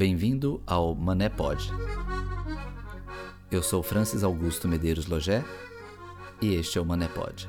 Bem-vindo ao Mané Pod. Eu sou Francis Augusto Medeiros Logé e este é o Mané Pod.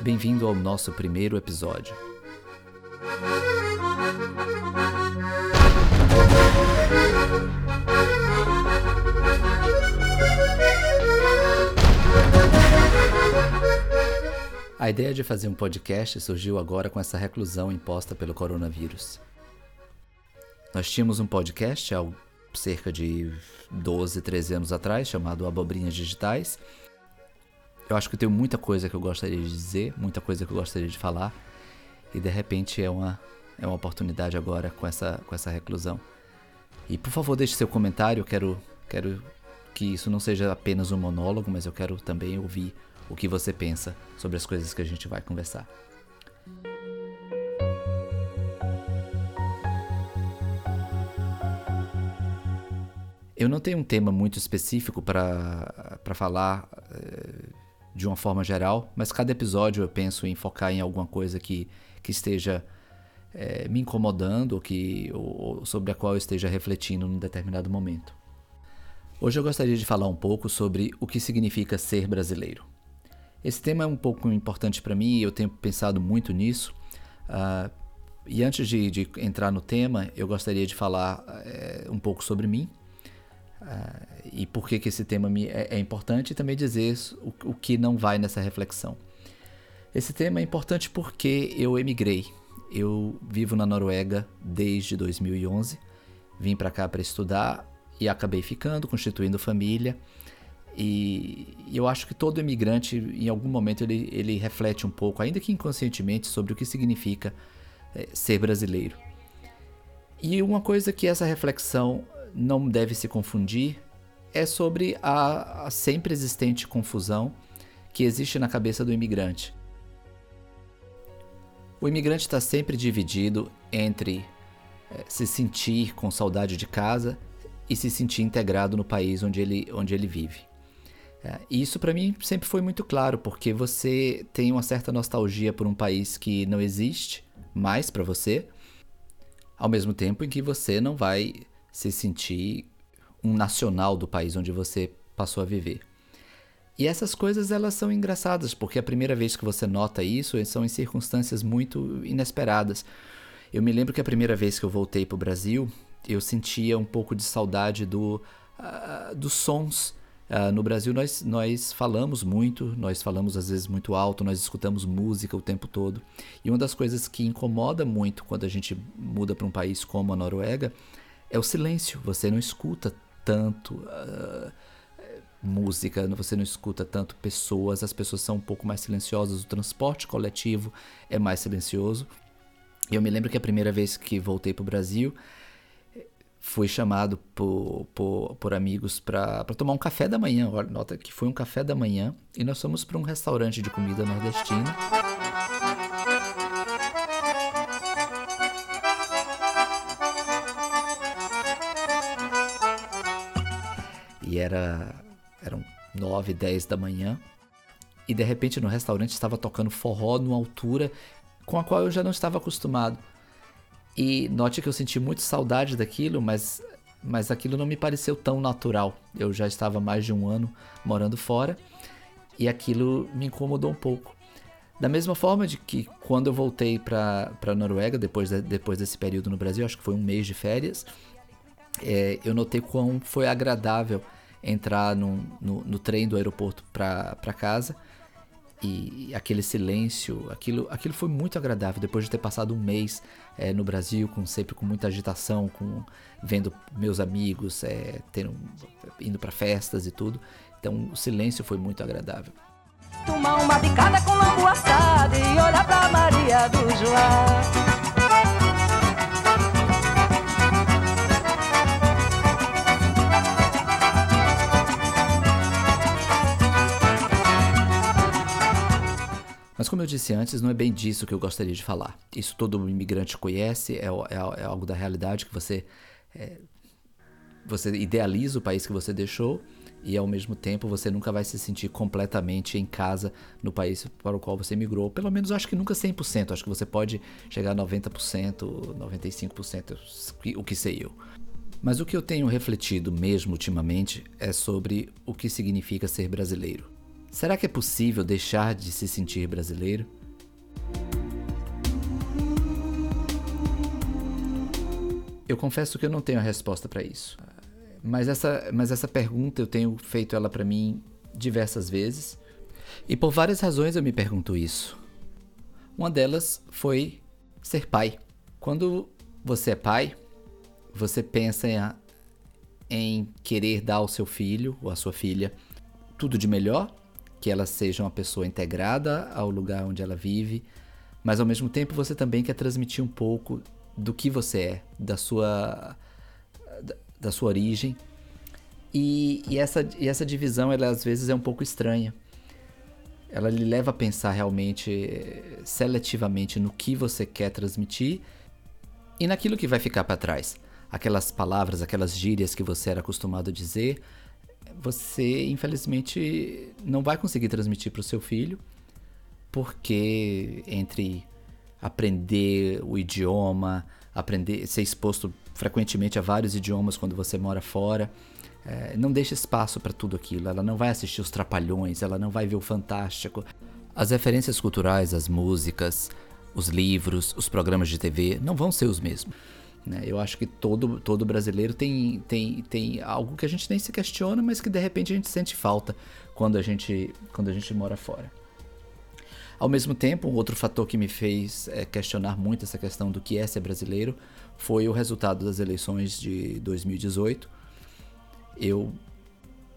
Bem-vindo ao nosso primeiro episódio. A ideia de fazer um podcast surgiu agora com essa reclusão imposta pelo coronavírus. Nós tínhamos um podcast há cerca de 12, 13 anos atrás, chamado Abobrinhas Digitais. Eu acho que eu tenho muita coisa que eu gostaria de dizer, muita coisa que eu gostaria de falar, e de repente é uma, é uma oportunidade agora com essa, com essa reclusão. E por favor, deixe seu comentário, eu quero, quero que isso não seja apenas um monólogo, mas eu quero também ouvir o que você pensa sobre as coisas que a gente vai conversar. Eu não tenho um tema muito específico para falar é, de uma forma geral, mas cada episódio eu penso em focar em alguma coisa que, que esteja é, me incomodando ou, que, ou sobre a qual eu esteja refletindo num determinado momento. Hoje eu gostaria de falar um pouco sobre o que significa ser brasileiro. Esse tema é um pouco importante para mim e eu tenho pensado muito nisso. Uh, e antes de, de, entrar no tema, eu gostaria de falar é, um pouco sobre mim uh, e por que, que esse tema me, é, é, importante e também dizer o, o que não vai nessa reflexão. Esse tema é importante porque eu emigrei. Eu vivo na Noruega desde 2011. Vim para cá para estudar e acabei ficando, constituindo família. E eu acho que todo imigrante, em algum momento, ele, ele reflete um pouco, ainda que inconscientemente, sobre o que significa é, ser brasileiro. E uma coisa que essa reflexão não deve se confundir é sobre a, a sempre existente confusão que existe na cabeça do imigrante. O imigrante está sempre dividido entre é, se sentir com saudade de casa e se sentir integrado no país onde ele, onde ele vive. É, e isso para mim sempre foi muito claro, porque você tem uma certa nostalgia por um país que não existe mais para você, ao mesmo tempo em que você não vai se sentir um nacional do país onde você passou a viver. E essas coisas elas são engraçadas, porque a primeira vez que você nota isso são em circunstâncias muito inesperadas. Eu me lembro que a primeira vez que eu voltei para o Brasil, eu sentia um pouco de saudade do, uh, dos sons Uh, no Brasil nós, nós falamos muito, nós falamos às vezes muito alto, nós escutamos música o tempo todo. E uma das coisas que incomoda muito quando a gente muda para um país como a Noruega é o silêncio. Você não escuta tanto uh, música, você não escuta tanto pessoas, as pessoas são um pouco mais silenciosas, o transporte coletivo é mais silencioso. Eu me lembro que a primeira vez que voltei para o Brasil, fui chamado por, por, por amigos para tomar um café da manhã. Olha, nota que foi um café da manhã e nós fomos para um restaurante de comida nordestina. E era eram 9, 10 da manhã. E de repente no restaurante estava tocando forró numa altura com a qual eu já não estava acostumado. E note que eu senti muito saudade daquilo, mas, mas aquilo não me pareceu tão natural. Eu já estava mais de um ano morando fora e aquilo me incomodou um pouco. Da mesma forma de que quando eu voltei para a Noruega, depois, de, depois desse período no Brasil, acho que foi um mês de férias, é, eu notei quão foi agradável entrar no, no, no trem do aeroporto para casa e aquele silêncio, aquilo, aquilo foi muito agradável depois de ter passado um mês é, no Brasil, com sempre com muita agitação, com vendo meus amigos é, tendo, indo para festas e tudo. Então o silêncio foi muito agradável. Tomar uma com lambu assado e olhar pra Maria do. Como eu disse antes, não é bem disso que eu gostaria de falar. Isso todo imigrante conhece, é, é, é algo da realidade que você, é, você idealiza o país que você deixou e ao mesmo tempo você nunca vai se sentir completamente em casa no país para o qual você migrou. Pelo menos acho que nunca 100%, acho que você pode chegar a 90%, 95%, o que sei eu. Mas o que eu tenho refletido mesmo ultimamente é sobre o que significa ser brasileiro. Será que é possível deixar de se sentir brasileiro? Eu confesso que eu não tenho a resposta para isso. Mas essa, mas essa pergunta eu tenho feito ela para mim diversas vezes. E por várias razões eu me pergunto isso. Uma delas foi ser pai. Quando você é pai, você pensa em, em querer dar ao seu filho ou à sua filha tudo de melhor, que ela seja uma pessoa integrada ao lugar onde ela vive, mas ao mesmo tempo você também quer transmitir um pouco do que você é, da sua da sua origem. E, e, essa, e essa divisão, ela às vezes é um pouco estranha. Ela lhe leva a pensar realmente seletivamente no que você quer transmitir e naquilo que vai ficar para trás. Aquelas palavras, aquelas gírias que você era acostumado a dizer, você infelizmente não vai conseguir transmitir para o seu filho, porque entre aprender o idioma, aprender, ser exposto frequentemente a vários idiomas quando você mora fora. É, não deixa espaço para tudo aquilo. Ela não vai assistir os Trapalhões, ela não vai ver o Fantástico. As referências culturais, as músicas, os livros, os programas de TV não vão ser os mesmos. Né? Eu acho que todo, todo brasileiro tem, tem, tem algo que a gente nem se questiona, mas que de repente a gente sente falta quando a gente, quando a gente mora fora. Ao mesmo tempo, um outro fator que me fez é, questionar muito essa questão do que é ser brasileiro foi o resultado das eleições de 2018. Eu,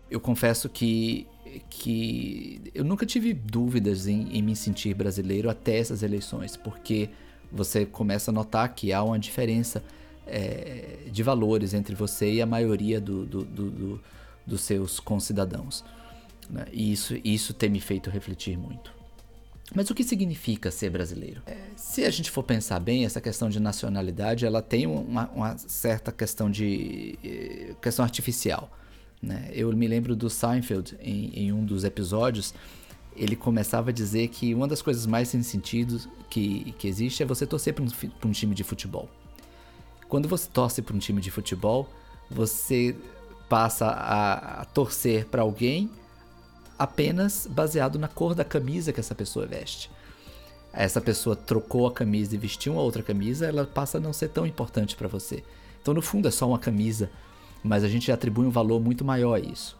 eu confesso que, que eu nunca tive dúvidas em, em me sentir brasileiro até essas eleições, porque você começa a notar que há uma diferença é, de valores entre você e a maioria do, do, do, do dos seus concidadãos. Né? E isso, isso tem me feito refletir muito. Mas o que significa ser brasileiro? É, se a gente for pensar bem, essa questão de nacionalidade, ela tem uma, uma certa questão de eh, questão artificial. Né? Eu me lembro do Seinfeld em, em, um dos episódios, ele começava a dizer que uma das coisas mais sem sentido que, que existe é você torcer para um, um time de futebol. Quando você torce para um time de futebol, você passa a, a torcer para alguém apenas baseado na cor da camisa que essa pessoa veste. Essa pessoa trocou a camisa e vestiu uma outra camisa, ela passa a não ser tão importante para você. Então, no fundo, é só uma camisa, mas a gente atribui um valor muito maior a isso.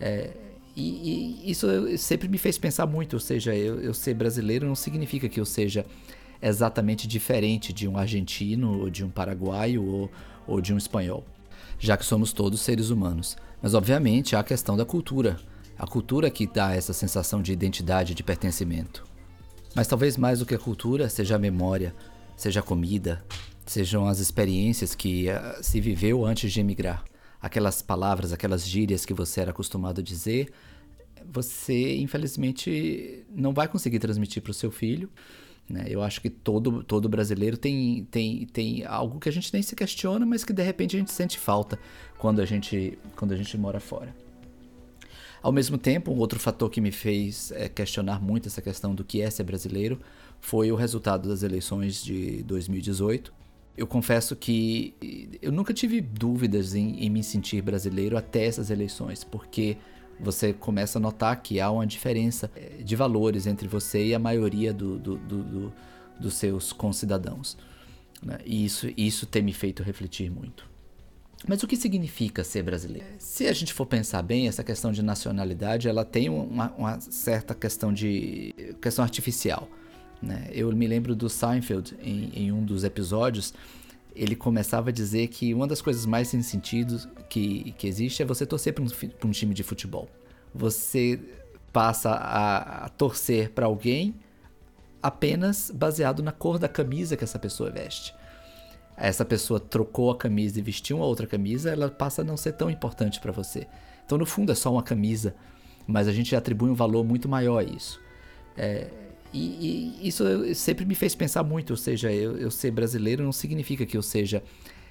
É, e, e, isso sempre me fez pensar muito, ou seja, eu, eu ser brasileiro não significa que eu seja exatamente diferente de um argentino, ou de um paraguaio, ou, ou de um espanhol, já que somos todos seres humanos. Mas, obviamente, há a questão da cultura a cultura que dá essa sensação de identidade, de pertencimento. Mas talvez mais do que a cultura seja a memória, seja a comida, sejam as experiências que uh, se viveu antes de emigrar. Aquelas palavras, aquelas gírias que você era acostumado a dizer, você infelizmente não vai conseguir transmitir para o seu filho. Né? Eu acho que todo, todo brasileiro tem, tem, tem algo que a gente nem se questiona, mas que de repente a gente sente falta quando a gente, quando a gente mora fora. Ao mesmo tempo, um outro fator que me fez é, questionar muito essa questão do que é ser brasileiro foi o resultado das eleições de 2018. Eu confesso que eu nunca tive dúvidas em, em me sentir brasileiro até essas eleições, porque você começa a notar que há uma diferença é, de valores entre você e a maioria do, do, do dos seus concidadãos. Né? E isso, isso tem me feito refletir muito. Mas o que significa ser brasileiro? Se a gente for pensar bem, essa questão de nacionalidade, ela tem uma, uma certa questão de questão artificial. Né? Eu me lembro do Seinfeld em, em, um dos episódios, ele começava a dizer que uma das coisas mais sem sentido que, que existe é você torcer para um, um, time de futebol. Você passa a, a torcer para alguém apenas baseado na cor da camisa que essa pessoa veste essa pessoa trocou a camisa e vestiu uma outra camisa, ela passa a não ser tão importante para você. Então, no fundo, é só uma camisa, mas a gente atribui um valor muito maior a isso. É, e, e, isso sempre me fez pensar muito, ou seja, eu, eu ser brasileiro não significa que eu seja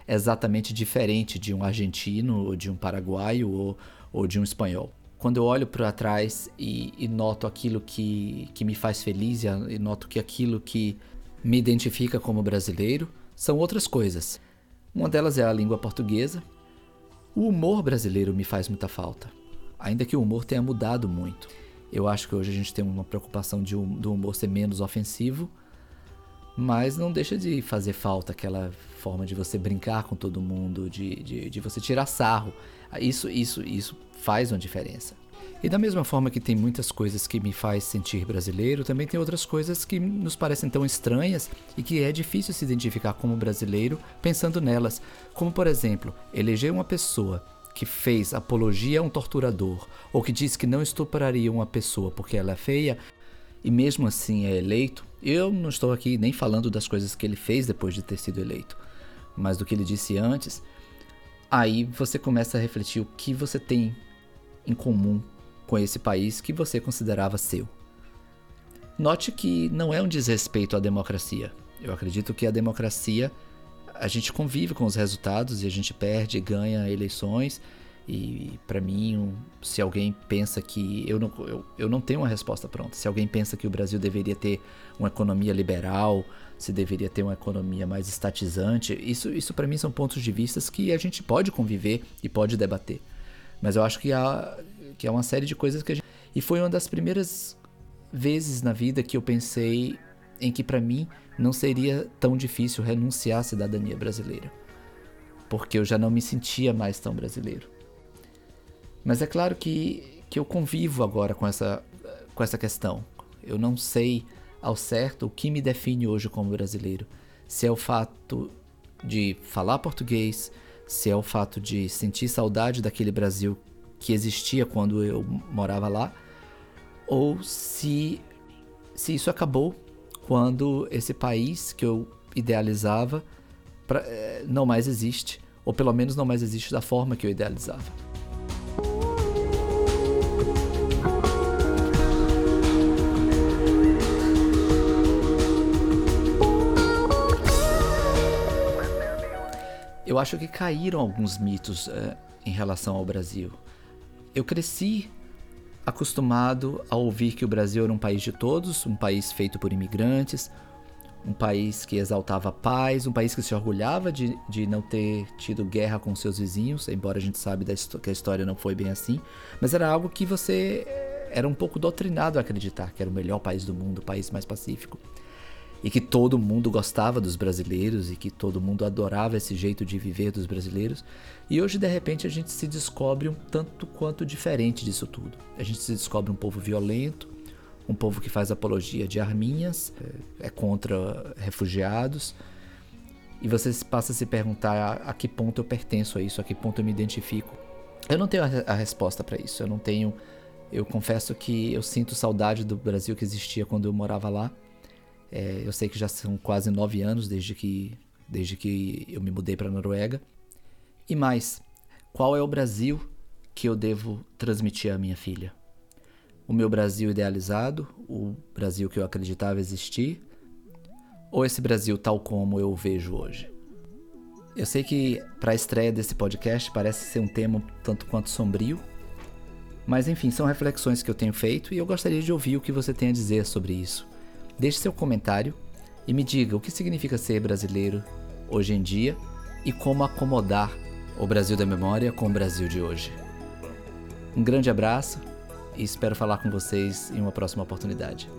exatamente diferente de um argentino, ou de um paraguaio ou, ou de um espanhol. Quando eu olho para trás e, e, noto aquilo que, que me faz feliz e, e noto que aquilo que me identifica como brasileiro são outras coisas. Uma delas é a língua portuguesa. O humor brasileiro me faz muita falta, ainda que o humor tenha mudado muito. Eu acho que hoje a gente tem uma preocupação de, do humor ser menos ofensivo, mas não deixa de fazer falta aquela forma de você brincar com todo mundo, de, de, de você tirar sarro. Isso, isso, isso faz uma diferença. E da mesma forma que tem muitas coisas que me faz sentir brasileiro, também tem outras coisas que nos parecem tão estranhas e que é difícil se identificar como brasileiro pensando nelas. Como, por exemplo, eleger uma pessoa que fez apologia a um torturador ou que disse que não estupraria uma pessoa porque ela é feia e mesmo assim é eleito. Eu não estou aqui nem falando das coisas que ele fez depois de ter sido eleito, mas do que ele disse antes. Aí você começa a refletir o que você tem em comum com esse país que você considerava seu. Note que não é um desrespeito à democracia. Eu acredito que a democracia, a gente convive com os resultados e a gente perde e ganha eleições. E para mim, se alguém pensa que. Eu não, eu, eu não tenho uma resposta pronta. Se alguém pensa que o Brasil deveria ter uma economia liberal, se deveria ter uma economia mais estatizante, isso, isso para mim são pontos de vista que a gente pode conviver e pode debater. Mas eu acho que há, que é uma série de coisas que a gente... E foi uma das primeiras vezes na vida que eu pensei em que para mim não seria tão difícil renunciar à cidadania brasileira, porque eu já não me sentia mais tão brasileiro. Mas é claro que, que eu convivo agora com essa, com essa questão. Eu não sei ao certo o que me define hoje como brasileiro. Se é o fato de falar português, se é o fato de sentir saudade daquele Brasil que existia quando eu morava lá, ou se, se isso acabou quando esse país que eu idealizava pra, é, não mais existe, ou pelo menos não mais existe da forma que eu idealizava. Eu acho que caíram alguns mitos é, em relação ao Brasil eu cresci acostumado a ouvir que o Brasil era um país de todos, um país feito por imigrantes, um país que exaltava a paz, um país que se orgulhava de, de não ter tido guerra com seus vizinhos, embora a gente sabe que a história não foi bem assim, mas era algo que você era um pouco doutrinado a acreditar que era o melhor país do mundo, o país mais pacífico e que todo mundo gostava dos brasileiros e que todo mundo adorava esse jeito de viver dos brasileiros. E hoje, de repente, a gente se descobre um tanto quanto diferente disso tudo. A gente se descobre um povo violento, um povo que faz apologia de arminhas, é, é contra refugiados. E você passa a se perguntar a, que ponto eu pertenço a isso, a que ponto eu me identifico. Eu não tenho a resposta para isso. Eu não tenho. Eu confesso que eu sinto saudade do Brasil que existia quando eu morava lá é, eu sei que já são quase nove anos desde que, desde que eu me mudei para a Noruega. E mais, qual é o Brasil que eu devo transmitir à minha filha? O meu Brasil idealizado, o Brasil que eu acreditava existir, ou esse Brasil tal como eu o vejo hoje? Eu sei que para a estreia desse podcast parece ser um tema tanto quanto sombrio, mas enfim, são reflexões que eu tenho feito e eu gostaria de ouvir o que você tem a dizer sobre isso. Deixe seu comentário e me diga o que significa ser brasileiro hoje em dia e como acomodar o Brasil da memória com o Brasil de hoje. Um grande abraço e espero falar com vocês em uma próxima oportunidade.